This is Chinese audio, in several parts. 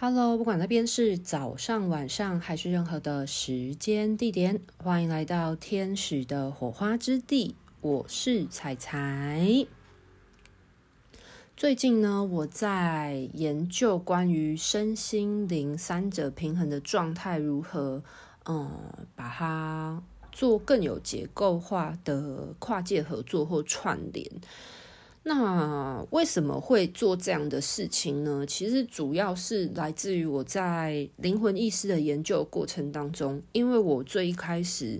Hello，不管那边是早上、晚上还是任何的时间地点，欢迎来到天使的火花之地。我是彩彩。最近呢，我在研究关于身心灵三者平衡的状态如何，嗯，把它做更有结构化的跨界合作或串联。那为什么会做这样的事情呢？其实主要是来自于我在灵魂意识的研究过程当中，因为我最一开始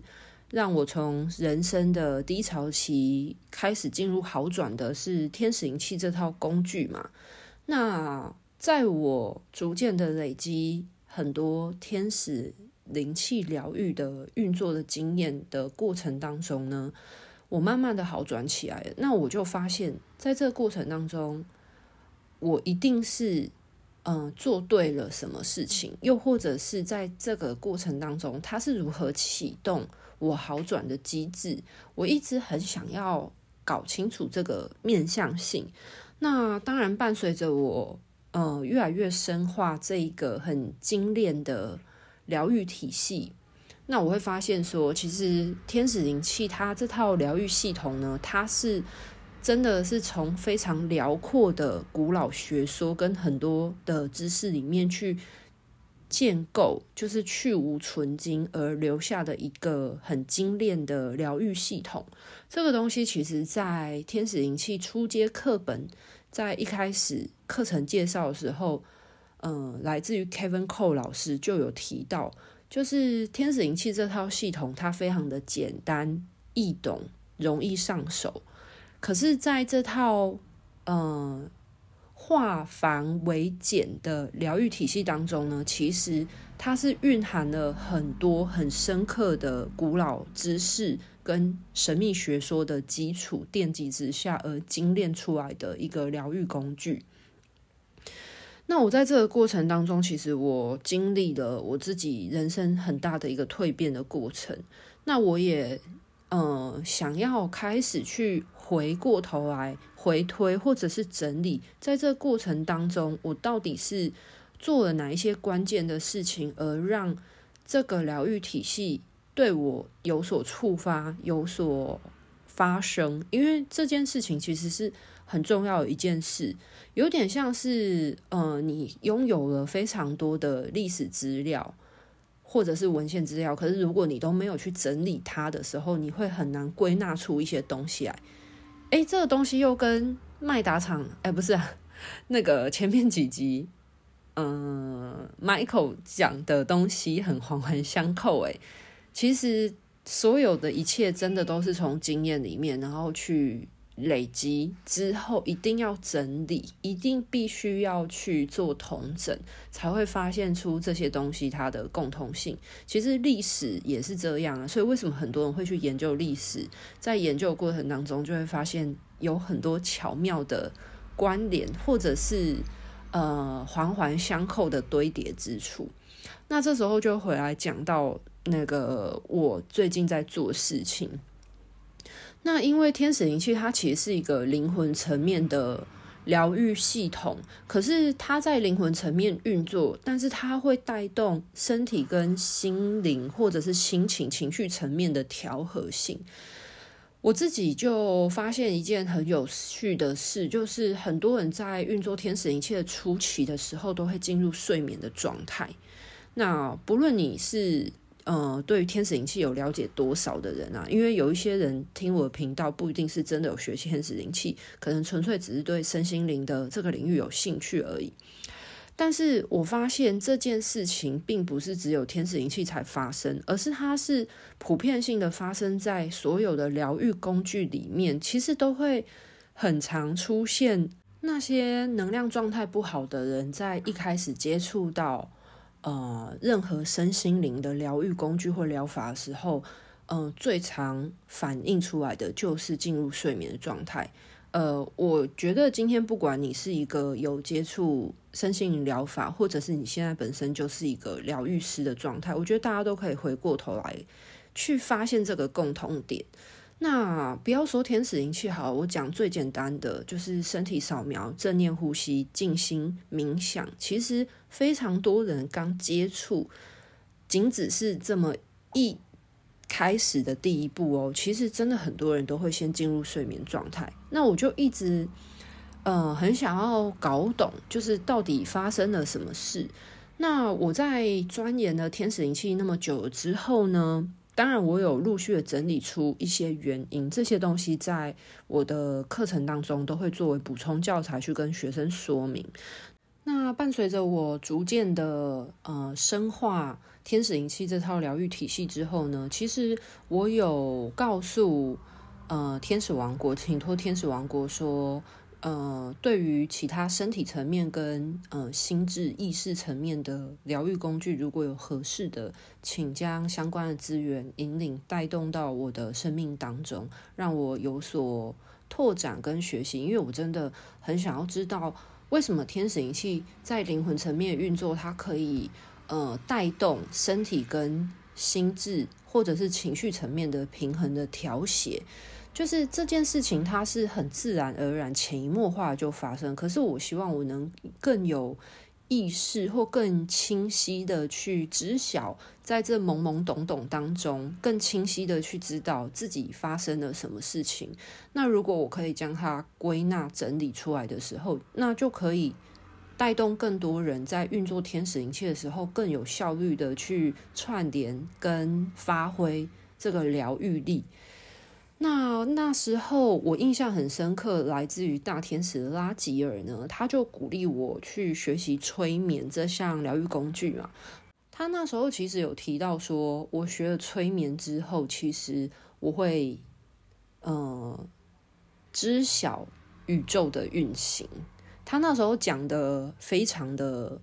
让我从人生的低潮期开始进入好转的是天使灵气这套工具嘛。那在我逐渐的累积很多天使灵气疗愈的运作的经验的过程当中呢，我慢慢的好转起来了，那我就发现，在这个过程当中，我一定是嗯、做对了什么事情，又或者是在这个过程当中，它是如何启动我好转的机制。我一直很想要搞清楚这个面向性。那当然，伴随着我呃越来越深化这一个很精炼的疗愈体系。那我会发现说，其实天使灵气它这套疗愈系统呢，它是真的是从非常辽阔的古老学说跟很多的知识里面去建构，就是去芜存菁而留下的一个很精炼的疗愈系统。这个东西其实在天使灵气初阶课本在一开始课程介绍的时候，嗯、呃，来自于 Kevin Cole 老师就有提到。就是天使灵气这套系统，它非常的简单易懂，容易上手。可是，在这套嗯化繁为简的疗愈体系当中呢，其实它是蕴含了很多很深刻的古老知识跟神秘学说的基础奠基之下而精炼出来的一个疗愈工具。那我在这个过程当中，其实我经历了我自己人生很大的一个蜕变的过程。那我也呃想要开始去回过头来回推，或者是整理，在这过程当中，我到底是做了哪一些关键的事情，而让这个疗愈体系对我有所触发，有所发生。因为这件事情其实是。很重要的一件事，有点像是，呃，你拥有了非常多的历史资料或者是文献资料，可是如果你都没有去整理它的时候，你会很难归纳出一些东西来。诶，这个东西又跟麦达场，诶，不是啊，那个前面几集，嗯，呃，Michael 讲的东西很环环相扣。诶，其实所有的一切真的都是从经验里面，然后去。累积之后，一定要整理，一定必须要去做统整，才会发现出这些东西它的共通性。其实历史也是这样啊，所以为什么很多人会去研究历史？在研究过程当中，就会发现有很多巧妙的关联，或者是呃环环相扣的堆叠之处。那这时候就回来讲到那个我最近在做事情。那因为天使灵气它其实是一个灵魂层面的疗愈系统，可是它在灵魂层面运作，但是它会带动身体跟心灵或者是心情情绪层面的调和性。我自己就发现一件很有趣的事，就是很多人在运作天使灵气的初期的时候，都会进入睡眠的状态。那不论你是呃，对于天使灵气有了解多少的人啊？因为有一些人听我的频道，不一定是真的有学习天使灵气，可能纯粹只是对身心灵的这个领域有兴趣而已。但是我发现这件事情并不是只有天使灵气才发生，而是它是普遍性的发生在所有的疗愈工具里面，其实都会很常出现那些能量状态不好的人，在一开始接触到。呃，任何身心灵的疗愈工具或疗法的时候，嗯、最常反映出来的就是进入睡眠的状态。呃，我觉得今天不管你是一个有接触身心灵疗法，或者是你现在本身就是一个疗愈师的状态，我觉得大家都可以回过头来去发现这个共同点。那不要说天使灵气好，我讲最简单的就是身体扫描、正念呼吸、静心冥想。其实非常多人刚接触，仅只是这么一开始的第一步哦。其实真的很多人都会先进入睡眠状态。那我就一直呃很想要搞懂，就是到底发生了什么事。那我在钻研了天使灵气那么久之后呢，当然，我有陆续的整理出一些原因，这些东西在我的课程当中都会作为补充教材去跟学生说明。那伴随着我逐渐的呃深化天使灵气这套疗愈体系之后呢，其实我有告诉呃天使王国，请托天使王国说。呃，对于其他身体层面跟呃心智意识层面的疗愈工具，如果有合适的，请将相关的资源引领带动到我的生命当中，让我有所拓展跟学习。因为我真的很想要知道，为什么天使灵气在灵魂层面运作，它可以呃带动身体跟心智或者是情绪层面的平衡的调节。就是这件事情，它是很自然而然、潜移默化就发生。可是，我希望我能更有意识或更清晰的去知晓，在这懵懵懂懂当中，更清晰的去知道自己发生了什么事情。那如果我可以将它归纳整理出来的时候，那就可以带动更多人在运作天使灵气的时候，更有效率的去串联跟发挥这个疗愈力。那那时候我印象很深刻，来自于大天使拉吉尔呢，他就鼓励我去学习催眠这项疗愈工具嘛。他那时候其实有提到说，我学了催眠之后，其实我会呃知晓宇宙的运行。他那时候讲的非常的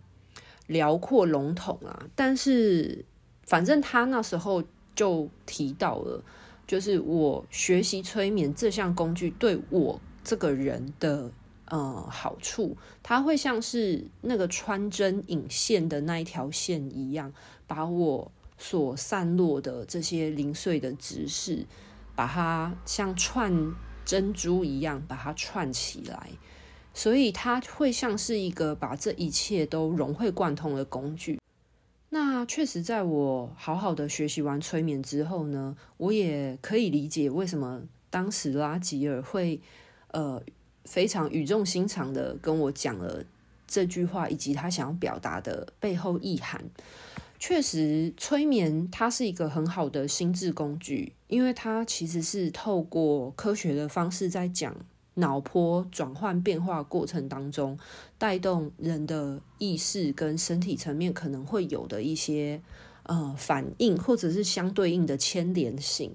辽阔笼统啊，但是反正他那时候就提到了。就是我学习催眠这项工具对我这个人的呃好处，它会像是那个穿针引线的那一条线一样，把我所散落的这些零碎的知识，把它像串珍珠一样把它串起来，所以它会像是一个把这一切都融会贯通的工具。那确实，在我好好的学习完催眠之后呢，我也可以理解为什么当时拉吉尔会呃非常语重心长的跟我讲了这句话，以及他想要表达的背后意涵。确实，催眠它是一个很好的心智工具，因为它其实是透过科学的方式在讲。脑波转换变化过程当中，带动人的意识跟身体层面可能会有的一些呃反应，或者是相对应的牵连性。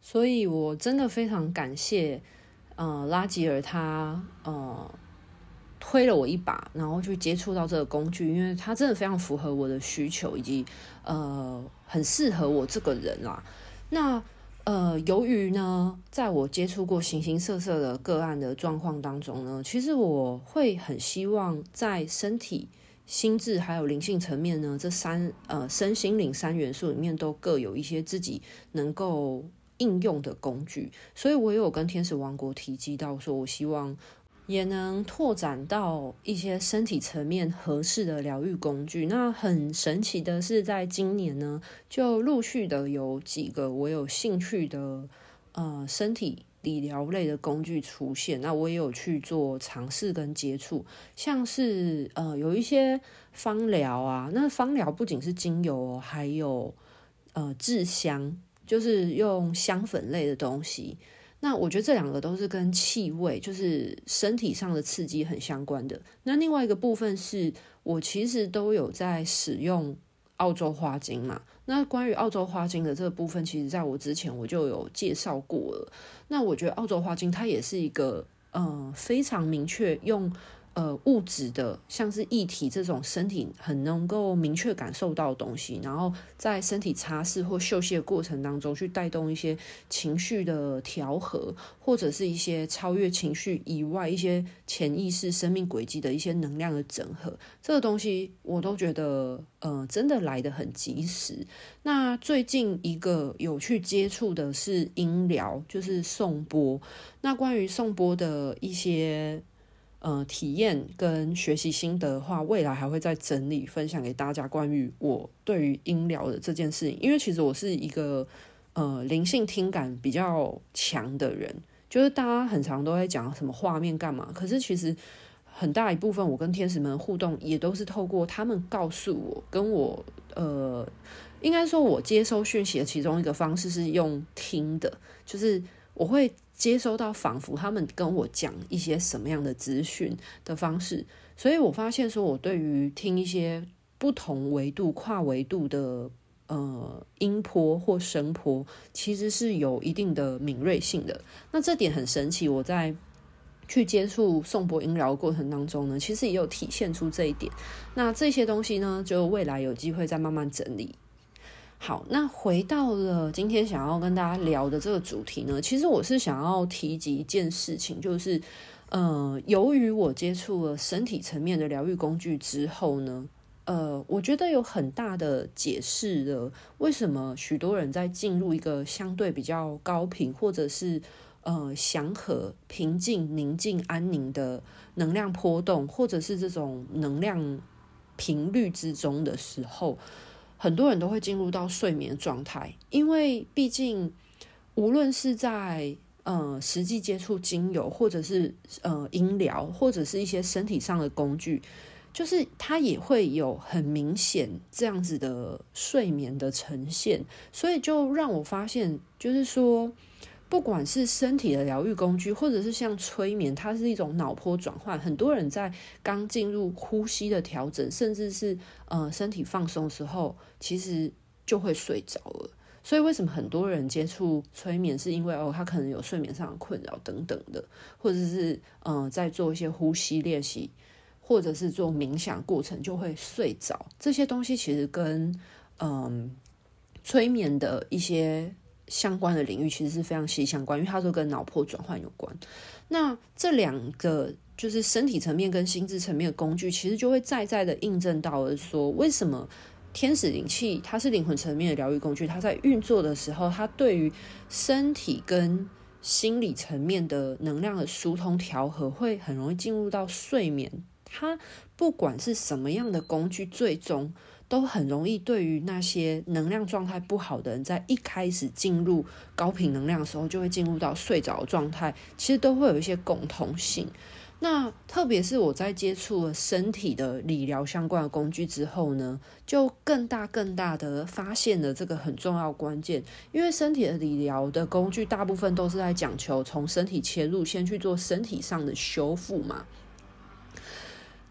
所以我真的非常感谢呃拉吉尔他呃推了我一把，然后去接触到这个工具，因为它真的非常符合我的需求，以及呃很适合我这个人啦。那由于呢，在我接触过形形色色的个案的状况当中呢，其实我会很希望在身体、心智还有灵性层面呢，这三呃身心灵三元素里面都各有一些自己能够应用的工具，所以我有跟天使王国提及到，说我希望。也能拓展到一些身体层面合适的疗愈工具。那很神奇的是，在今年呢，就陆续的有几个我有兴趣的呃身体理疗类的工具出现。那我也有去做尝试跟接触，像是呃有一些芳疗啊，那芳疗不仅是精油哦，还有呃制香，就是用香粉类的东西。那我觉得这两个都是跟气味，就是身体上的刺激很相关的。那另外一个部分是我其实都有在使用澳洲花精嘛。那关于澳洲花精的这个部分，其实在我之前我就有介绍过了。那我觉得澳洲花精它也是一个嗯非常明确用呃，物质的，像是液体这种身体很能够明确感受到的东西，然后在身体擦拭或嗅吸的过程当中，去带动一些情绪的调和，或者是一些超越情绪以外一些潜意识、生命轨迹的一些能量的整合。这个东西我都觉得，呃，真的来得很及时。那最近一个有去接触的是音疗，就是颂钵。那关于颂钵的一些。呃，体验跟学习心得的话，未来还会再整理分享给大家。关于我对于音疗的这件事情，因为其实我是一个呃灵性听感比较强的人，就是大家很常都在讲什么画面干嘛，可是其实很大一部分我跟天使们互动也都是透过他们告诉我，跟我呃，应该说我接收讯息的其中一个方式是用听的，就是我会。接收到仿佛他们跟我讲一些什么样的资讯的方式，所以我发现说，我对于听一些不同维度、跨维度的呃音波或声波，其实是有一定的敏锐性的。那这点很神奇，我在去接触颂钵音疗过程当中呢，其实也有体现出这一点。那这些东西呢，就未来有机会再慢慢整理。好，那回到了今天想要跟大家聊的这个主题呢，其实我是想要提及一件事情，就是，呃，由于我接触了身体层面的疗愈工具之后呢，呃，我觉得有很大的解释了为什么许多人在进入一个相对比较高频或者是呃祥和、平静、宁静、安宁的能量波动，或者是这种能量频率之中的时候。很多人都会进入到睡眠状态，因为毕竟无论是在呃实际接触精油，或者是呃音疗，或者是一些身体上的工具，就是它也会有很明显这样子的睡眠的呈现，所以就让我发现，就是说。不管是身体的疗愈工具，或者是像催眠，它是一种脑波转换。很多人在刚进入呼吸的调整，甚至是呃身体放松的时候，其实就会睡着了。所以为什么很多人接触催眠，是因为哦，他可能有睡眠上的困扰等等的，或者是呃在做一些呼吸练习，或者是做冥想过程就会睡着。这些东西其实跟嗯、催眠的一些。相关的领域其实是非常息息相关，因为它都跟脑波转换有关。那这两个就是身体层面跟心智层面的工具，其实就会再再的印证到了说，为什么天使灵气它是灵魂层面的疗愈工具，它在运作的时候，它对于身体跟心理层面的能量的疏通调和，会很容易进入到睡眠。它不管是什么样的工具，最终。都很容易，对于那些能量状态不好的人，在一开始进入高频能量的时候，就会进入到睡着的状态。其实都会有一些共同性。那特别是我在接触了身体的理疗相关的工具之后呢，就更大更大的发现了这个很重要关键。因为身体的理疗的工具，大部分都是在讲求从身体切入，先去做身体上的修复嘛。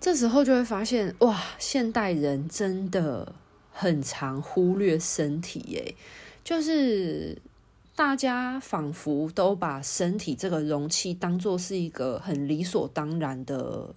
这时候就会发现，哇，现代人真的很常忽略身体耶，就是大家仿佛都把身体这个容器当作是一个很理所当然的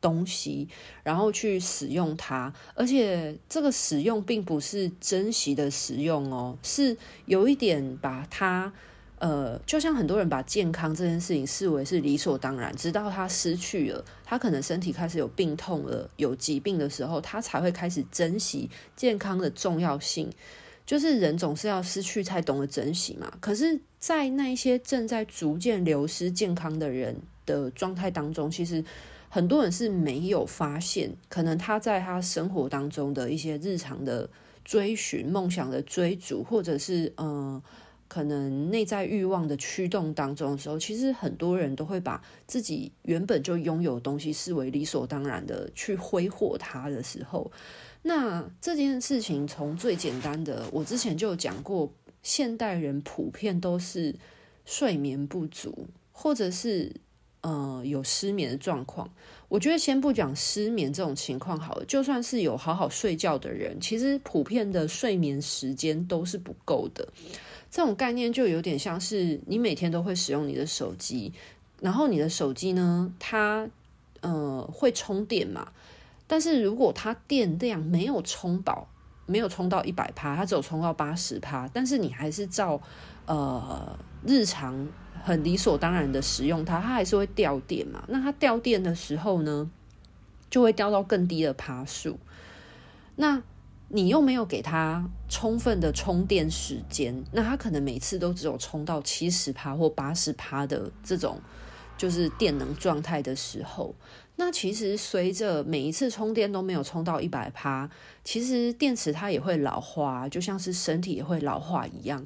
东西，然后去使用它，而且这个使用并不是珍惜的使用哦，是有一点把它。呃，就像很多人把健康这件事情视为是理所当然，直到他失去了，他可能身体开始有病痛了，有疾病的时候，他才会开始珍惜健康的重要性。就是人总是要失去才懂得珍惜嘛。可是，在那一些正在逐渐流失健康的人的状态当中，其实很多人是没有发现，可能他在他生活当中的一些日常的追寻、梦想的追逐，或者是嗯。可能内在欲望的驱动当中的时候，其实很多人都会把自己原本就拥有的东西视为理所当然的去挥霍它的时候，那这件事情从最简单的，我之前就有讲过，现代人普遍都是睡眠不足，或者是呃有失眠的状况。我觉得先不讲失眠这种情况好了，就算是有好好睡觉的人，其实普遍的睡眠时间都是不够的。这种概念就有点像是你每天都会使用你的手机，然后你的手机呢，它呃会充电嘛，但是如果它电量没有充饱，没有充到一百趴，它只有充到八十趴，但是你还是照呃日常很理所当然的使用它，它还是会掉电嘛。那它掉电的时候呢，就会掉到更低的趴数。那你又没有给它充分的充电时间，那它可能每次都只有充到七十趴或八十趴的这种就是电能状态的时候，那其实随着每一次充电都没有充到一百趴，其实电池它也会老化，就像是身体也会老化一样。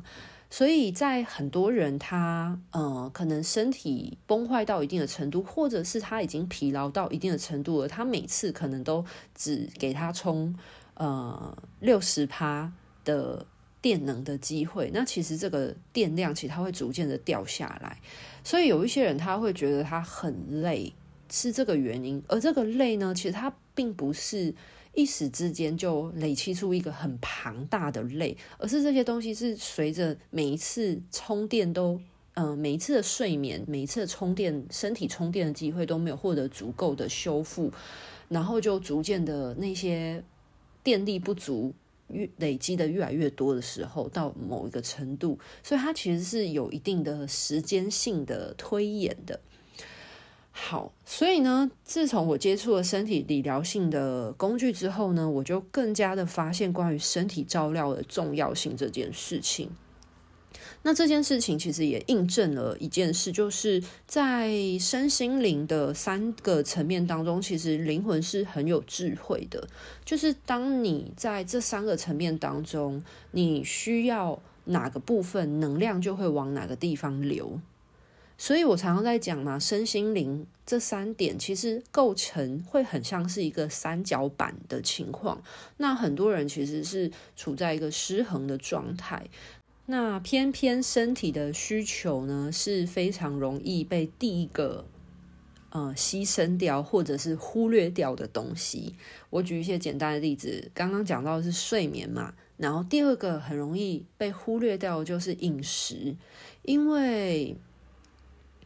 所以在很多人他呃可能身体崩坏到一定的程度，或者是他已经疲劳到一定的程度了，他每次可能都只给他充。呃，六十趴的电能的机会，那其实这个电量其实它会逐渐的掉下来，所以有一些人他会觉得他很累，是这个原因。而这个累呢，其实它并不是一时之间就累积出一个很庞大的累，而是这些东西是随着每一次充电都，呃，每一次的睡眠，每一次的充电，身体充电的机会都没有获得足够的修复，然后就逐渐的那些。电力不足，越累积的越来越多的时候，到某一个程度，所以它其实是有一定的时间性的推演的。好，所以呢，自从我接触了身体理疗性的工具之后呢，我就更加的发现关于身体照料的重要性这件事情。那这件事情其实也印证了一件事，就是在身心灵的三个层面当中，其实灵魂是很有智慧的。就是当你在这三个层面当中，你需要哪个部分能量，就会往哪个地方流。所以我常常在讲嘛，身心灵这三点其实构成会很像是一个三角板的情况。那很多人其实是处在一个失衡的状态。那偏偏身体的需求呢，是非常容易被第一个呃牺牲掉或者是忽略掉的东西。我举一些简单的例子，刚刚讲到是睡眠嘛，然后第二个很容易被忽略掉的就是饮食，因为。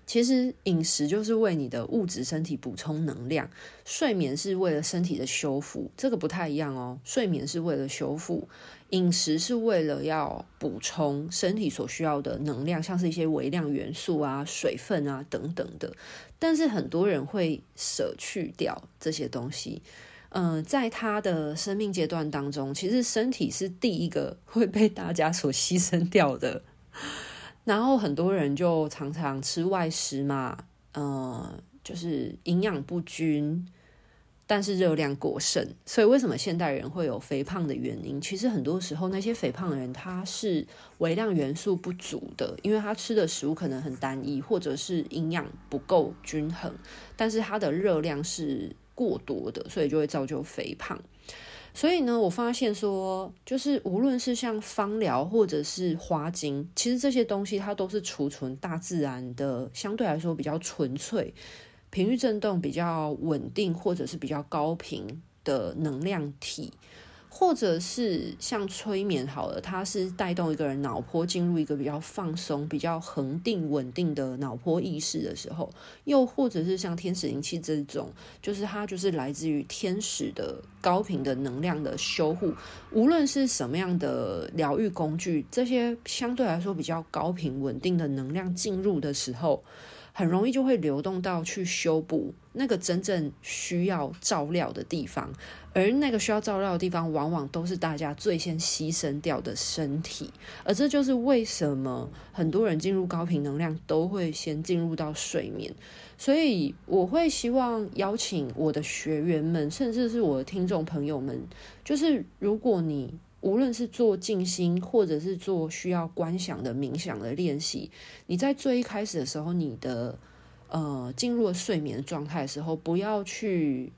其实饮食就是为你的物质身体补充能量，睡眠是为了身体的修复，这个不太一样哦。睡眠是为了修复，饮食是为了要补充身体所需要的能量，像是一些微量元素啊、水分啊等等的。但是很多人会舍去掉这些东西，嗯、在他的生命阶段当中，其实身体是第一个会被大家所牺牲掉的。然后很多人就常常吃外食嘛，呃，就是营养不均，但是热量过剩。所以为什么现代人会有肥胖的原因？其实很多时候那些肥胖的人他是微量元素不足的，因为他吃的食物可能很单一，或者是营养不够均衡，但是他的热量是过多的，所以就会造就肥胖。所以呢，我发现说，就是无论是像芳疗或者是花精，其实这些东西它都是储存大自然的，相对来说比较纯粹，频率振动比较稳定，或者是比较高频的能量体。或者是像催眠好了，它是带动一个人脑波进入一个比较放松、比较恒定、稳定的脑波意识的时候，又或者是像天使灵气这种，就是它就是来自于天使的高频的能量的修护。无论是什么样的疗愈工具，这些相对来说比较高频稳定的能量进入的时候，很容易就会流动到去修补那个真正需要照料的地方。而那个需要照料的地方，往往都是大家最先牺牲掉的身体，而这就是为什么很多人进入高频能量都会先进入到睡眠。所以我会希望邀请我的学员们，甚至是我的听众朋友们，就是如果你无论是做静心，或者是做需要观想的冥想的练习，你在最一开始的时候，你的呃进入了睡眠状态的时候，不要去。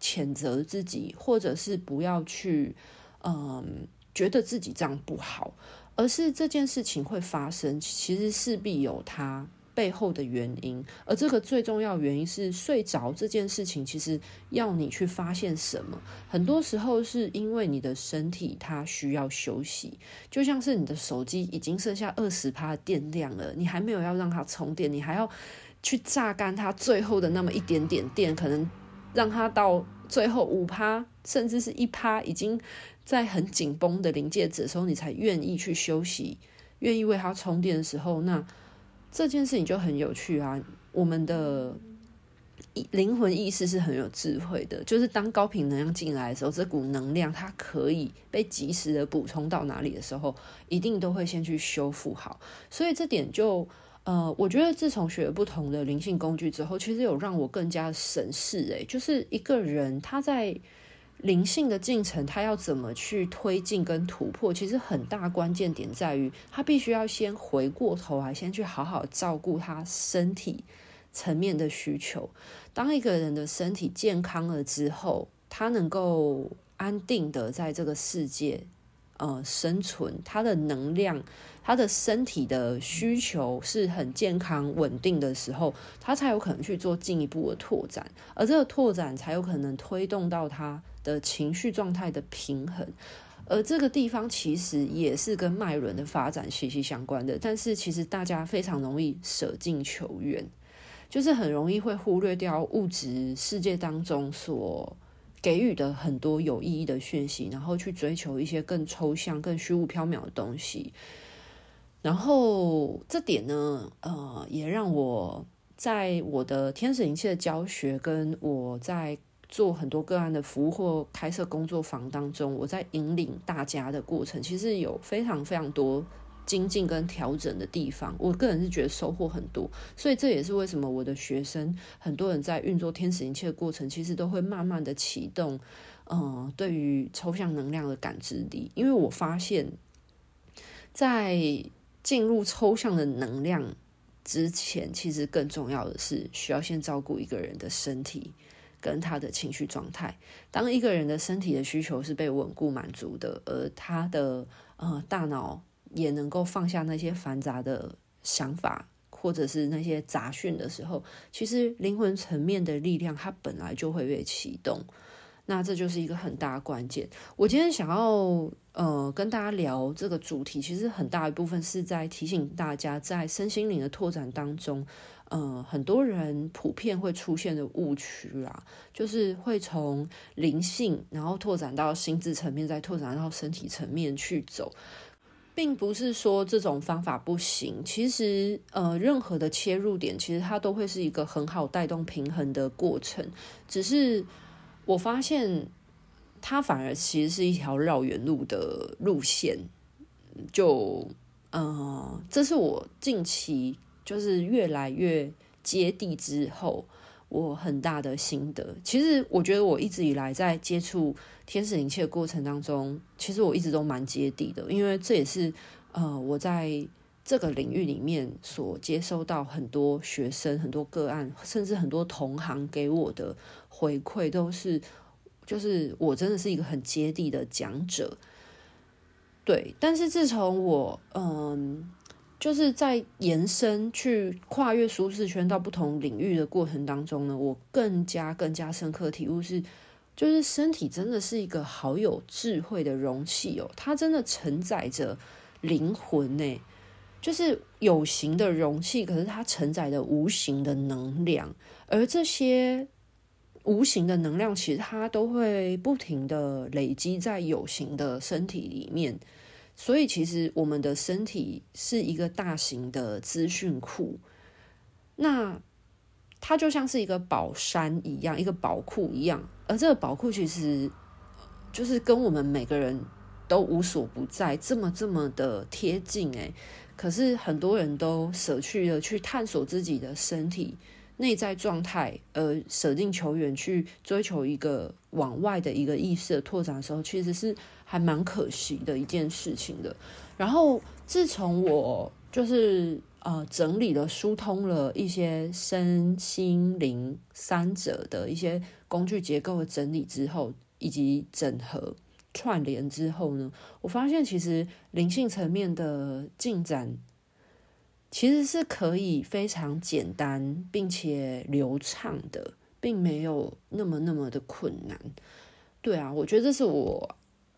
谴责自己，或者是不要去，嗯，觉得自己这样不好，而是这件事情会发生，其实势必有它背后的原因。而这个最重要原因是睡着这件事情，其实要你去发现什么，很多时候是因为你的身体它需要休息，就像是你的手机已经剩下二十趴电量了，你还没有要让它充电，你还要。去榨干它最后的那么一点点电，可能让它到最后五趴，甚至是一趴，已经在很紧绷的临界值的时候，你才愿意去休息，愿意为它充电的时候，那这件事情就很有趣啊。我们的灵魂意识是很有智慧的，就是当高频能量进来的时候，这股能量它可以被及时的补充到哪里的时候，一定都会先去修复好，所以这点就。呃，我觉得自从学了不同的灵性工具之后，其实有让我更加审视，诶，就是一个人他在灵性的进程，他要怎么去推进跟突破，其实很大关键点在于，他必须要先回过头来，先去好好照顾他身体层面的需求。当一个人的身体健康了之后，他能够安定的在这个世界。呃，生存，他的能量，他的身体的需求是很健康稳定的时候，他才有可能去做进一步的拓展，而这个拓展才有可能推动到他的情绪状态的平衡，而这个地方其实也是跟脉轮的发展息息相关的。但是其实大家非常容易舍近求远，就是很容易会忽略掉物质世界当中所。给予的很多有意义的讯息，然后去追求一些更抽象、更虚无缥缈的东西。然后这点呢，呃，也让我在我的天使灵气的教学，跟我在做很多个案的服务或开设工作坊当中，我在引领大家的过程，其实有非常非常多。精进跟调整的地方，我个人是觉得收获很多，所以这也是为什么我的学生很多人在运作天使灵气的过程，其实都会慢慢的启动，嗯，对于抽象能量的感知力，因为我发现，在进入抽象的能量之前，其实更重要的是需要先照顾一个人的身体跟他的情绪状态。当一个人的身体的需求是被稳固满足的，而他的呃大脑。也能够放下那些繁杂的想法，或者是那些杂讯的时候，其实灵魂层面的力量它本来就会被启动。那这就是一个很大的关键。我今天想要呃跟大家聊这个主题，其实很大一部分是在提醒大家，在身心灵的拓展当中，呃，很多人普遍会出现的误区啊，就是会从灵性，然后拓展到心智层面，再拓展到身体层面去走。并不是说这种方法不行，其实呃，任何的切入点，其实它都会是一个很好带动平衡的过程。只是我发现，它反而其实是一条绕远路的路线。就呃，这是我近期就是越来越接地之后。我很大的心得，其实我觉得我一直以来在接触天使灵气的过程当中，其实我一直都蛮接地的，因为这也是呃我在这个领域里面所接收到很多学生、很多个案，甚至很多同行给我的回馈，都是就是我真的是一个很接地的讲者。对，但是自从我嗯。就是在延伸去跨越舒适圈到不同领域的过程当中呢，我更加更加深刻体悟是，就是身体真的是一个好有智慧的容器哦，它真的承载着灵魂呢，就是有形的容器，可是它承载着无形的能量，而这些无形的能量其实它都会不停的累积在有形的身体里面。所以，其实我们的身体是一个大型的资讯库，那它就像是一个宝山一样，一个宝库一样。而这个宝库其实就是跟我们每个人都无所不在，这么这么的贴近诶。可是很多人都舍去了去探索自己的身体内在状态，而舍近求远去追求一个往外的一个意识的拓展的时候，其实是。还蛮可惜的一件事情的。然后，自从我就是呃整理了、疏通了一些身心灵三者的一些工具结构的整理之后，以及整合串联之后呢，我发现其实灵性层面的进展其实是可以非常简单并且流畅的，并没有那么那么的困难。对啊，我觉得这是我。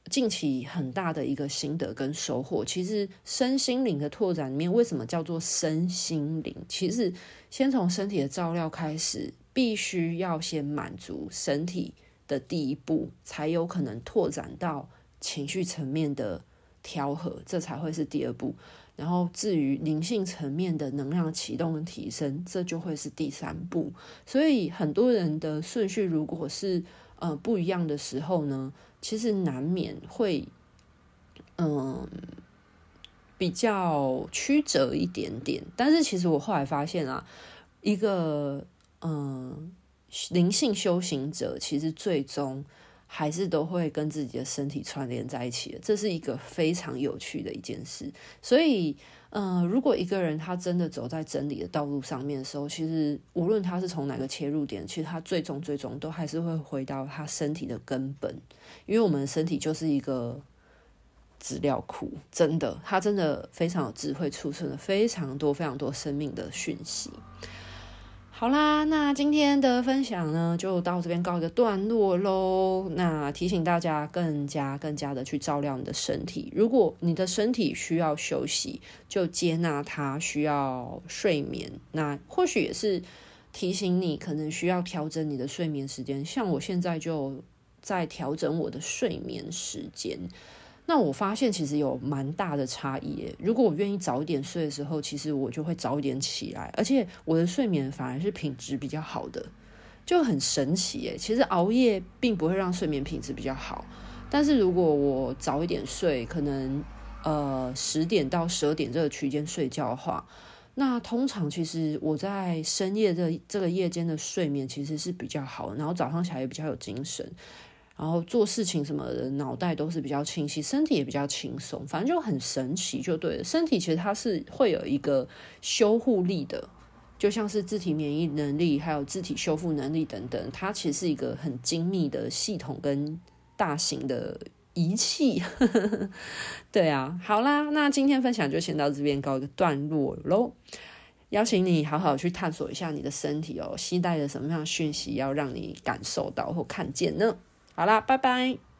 近期很大的一个心得跟收获，其实身心灵的拓展里面，为什么叫做身心灵？其实先从身体的照料开始，必须要先满足身体的第一步，才有可能拓展到情绪层面的调和，这才会是第二步。然后至于灵性层面的能量启动跟提升，这就会是第三步。所以很多人的顺序如果是呃不一样的时候呢，其实难免会，嗯、比较曲折一点点。但是其实我后来发现啊，一个嗯、灵性修行者，其实最终还是都会跟自己的身体串联在一起的。这是一个非常有趣的一件事。所以。嗯、如果一个人他真的走在真理的道路上面的时候，其实无论他是从哪个切入点，其实他最终最终都还是会回到他身体的根本，因为我们身体就是一个资料库，真的，它真的非常有智慧，储存了非常多非常多生命的讯息。好啦，那今天的分享呢，就到这边告一个段落喽。那提醒大家，更加更加的去照料你的身体。如果你的身体需要休息，就接纳它需要睡眠。那或许也是提醒你，可能需要调整你的睡眠时间。像我现在就在调整我的睡眠时间。那我发现其实有蛮大的差异。如果我愿意早一点睡的时候，其实我就会早一点起来，而且我的睡眠反而是品质比较好的，就很神奇耶。其实熬夜并不会让睡眠品质比较好，但是如果我早一点睡，可能呃十点到十二点这个区间睡觉的话，那通常其实我在深夜的这个夜间的睡眠其实是比较好，然后早上起来也比较有精神。然后做事情什么的，脑袋都是比较清晰，身体也比较轻松，反正就很神奇，就对了。身体其实它是会有一个修护力的，就像是自体免疫能力，还有自体修复能力等等，它其实是一个很精密的系统跟大型的仪器。对啊，好啦，那今天分享就先到这边告一个段落喽。邀请你好好去探索一下你的身体哦，携带着什么样的讯息要让你感受到或看见呢？好啦，拜拜。